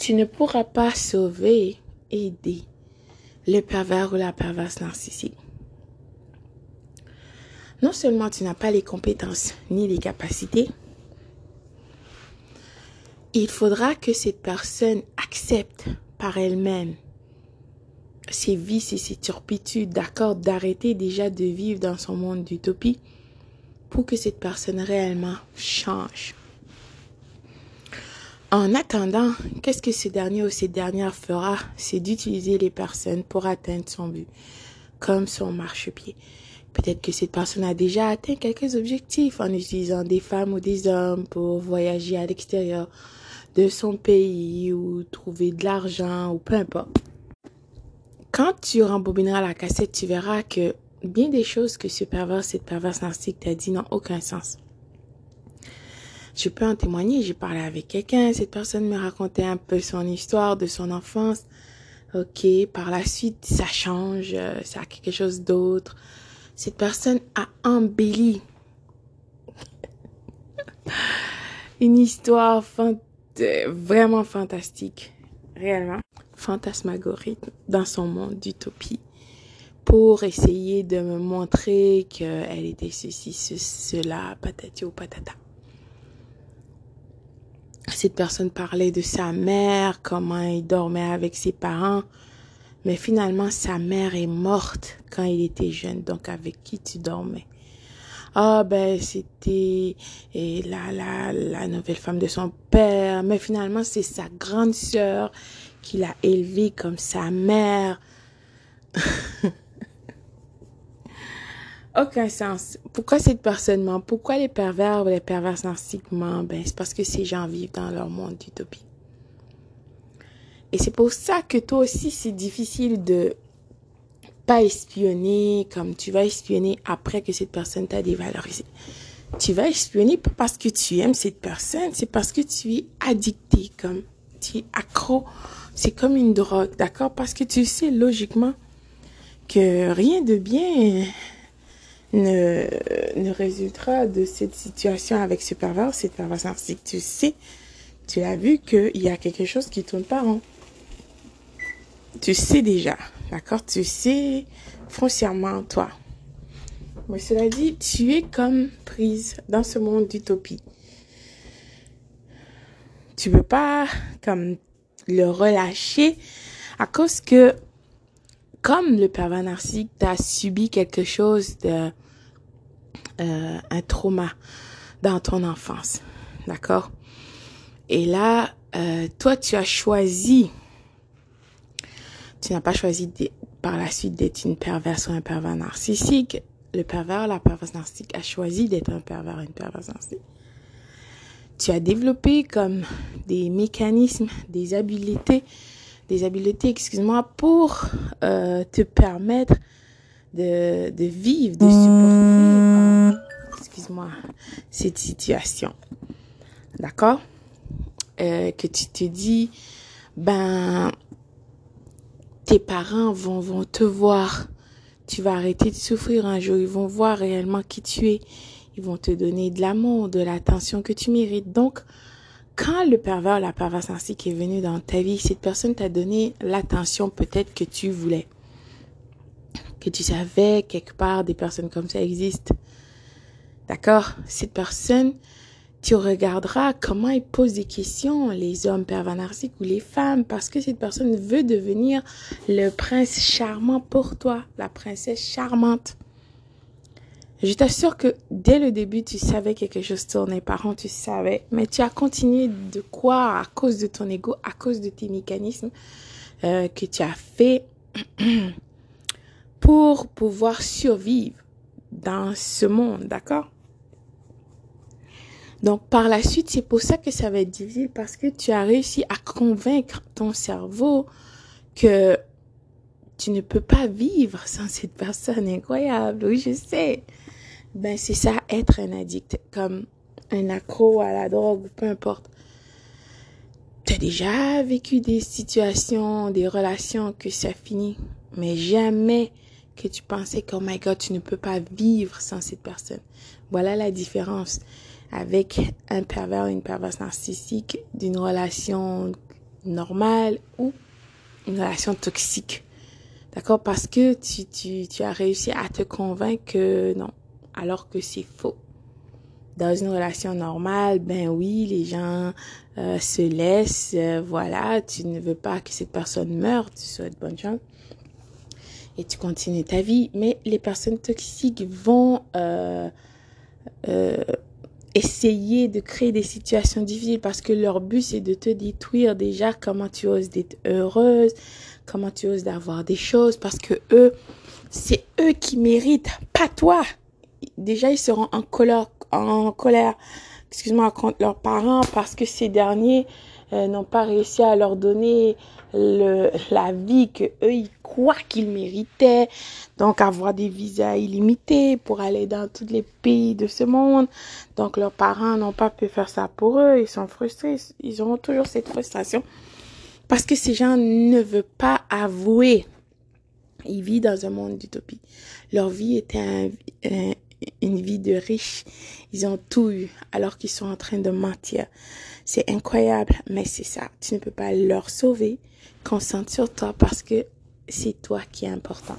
tu ne pourras pas sauver, aider le pervers ou la perverse narcissique. Non seulement tu n'as pas les compétences ni les capacités, il faudra que cette personne accepte par elle-même ses vices et ses turpitudes, d'accord, d'arrêter déjà de vivre dans son monde d'utopie pour que cette personne réellement change. En attendant, qu'est-ce que ce dernier ou cette dernière fera? C'est d'utiliser les personnes pour atteindre son but, comme son marchepied. Peut-être que cette personne a déjà atteint quelques objectifs en utilisant des femmes ou des hommes pour voyager à l'extérieur de son pays ou trouver de l'argent ou peu importe. Quand tu rembobineras la cassette, tu verras que bien des choses que ce pervers, cette perverse narcissique t'a dit n'ont aucun sens. Je peux en témoigner, j'ai parlé avec quelqu'un, cette personne me racontait un peu son histoire de son enfance. Ok, par la suite, ça change, euh, ça a quelque chose d'autre. Cette personne a embelli une histoire vraiment fantastique, réellement? Fantasmagorique dans son monde d'utopie pour essayer de me montrer qu'elle était ceci, cela, patati ou patata cette personne parlait de sa mère, comment il dormait avec ses parents. Mais finalement, sa mère est morte quand il était jeune. Donc, avec qui tu dormais? Ah, ben, c'était la, la, la nouvelle femme de son père. Mais finalement, c'est sa grande sœur qui l'a élevé comme sa mère. aucun sens. Pourquoi cette personne ment? Pourquoi les pervers ou les perverses narcissiques mentent? Ben, c'est parce que ces gens vivent dans leur monde d'utopie. Et c'est pour ça que toi aussi, c'est difficile de pas espionner comme tu vas espionner après que cette personne t'a dévalorisé. Tu vas espionner parce que tu aimes cette personne, c'est parce que tu es addicté, comme tu es accro. C'est comme une drogue, d'accord? Parce que tu sais logiquement que rien de bien ne, ne résultera de cette situation avec ce pervers, cette perverse narcissique. Tu sais, tu as vu qu'il y a quelque chose qui tourne pas rond. Tu sais déjà, d'accord? Tu sais foncièrement, toi. Mais cela dit, tu es comme prise dans ce monde d'utopie. Tu peux pas comme le relâcher à cause que comme le pervers narcissique, tu as subi quelque chose de euh, un trauma dans ton enfance. D'accord? Et là, euh, toi, tu as choisi, tu n'as pas choisi par la suite d'être une perverse ou un pervers narcissique. Le pervers, la perverse narcissique a choisi d'être un pervers ou une perverse narcissique. Tu as développé comme des mécanismes, des habiletés, des habiletés, excuse-moi, pour euh, te permettre de, de vivre, de supporter excuse-moi, cette situation. D'accord? Euh, Que tu te dis, ben, tes parents vont, vont te voir. Tu vas arrêter de souffrir un jour. Ils vont voir réellement qui tu es. Ils vont te donner de l'amour, de l'attention que tu mérites. Donc, quand le pervers, la perverse ainsi qui est venu dans ta vie, cette personne t'a donné l'attention peut-être que tu voulais. Que tu savais quelque part des personnes comme ça existent. D'accord? Cette personne, tu regarderas comment il pose des questions, les hommes pervers ou les femmes, parce que cette personne veut devenir le prince charmant pour toi, la princesse charmante. Je t'assure que dès le début, tu savais quelque chose tournait par an, tu savais, mais tu as continué de croire à cause de ton ego, à cause de tes mécanismes euh, que tu as fait pour pouvoir survivre dans ce monde, d'accord? Donc par la suite, c'est pour ça que ça va être difficile parce que tu as réussi à convaincre ton cerveau que tu ne peux pas vivre sans cette personne incroyable. Oui, je sais. Ben c'est ça être un addict, comme un accro à la drogue, peu importe. Tu as déjà vécu des situations, des relations que ça finit, mais jamais que tu pensais que, oh my god, tu ne peux pas vivre sans cette personne. Voilà la différence avec un pervers ou une perverse narcissique d'une relation normale ou une relation toxique. D'accord? Parce que tu, tu, tu as réussi à te convaincre que non, alors que c'est faux. Dans une relation normale, ben oui, les gens euh, se laissent, euh, voilà, tu ne veux pas que cette personne meure, tu souhaites bonne chance et tu continues ta vie. Mais les personnes toxiques vont euh, euh, essayer de créer des situations difficiles parce que leur but c'est de te détruire déjà. Comment tu oses d'être heureuse, comment tu oses d'avoir des choses? Parce que eux, c'est eux qui méritent, pas toi. Déjà ils seront en colère, en colère, excuse-moi, contre leurs parents parce que ces derniers n'ont pas réussi à leur donner le, la vie que eux ils croient qu'ils méritaient. Donc avoir des visas illimités pour aller dans tous les pays de ce monde. Donc leurs parents n'ont pas pu faire ça pour eux. Ils sont frustrés. Ils auront toujours cette frustration parce que ces gens ne veulent pas avouer. Ils vivent dans un monde d'utopie. Leur vie était un, un, une vie de riche. Ils ont tout eu alors qu'ils sont en train de mentir. C'est incroyable, mais c'est ça. Tu ne peux pas leur sauver. Concentre sur toi parce que c'est toi qui est important.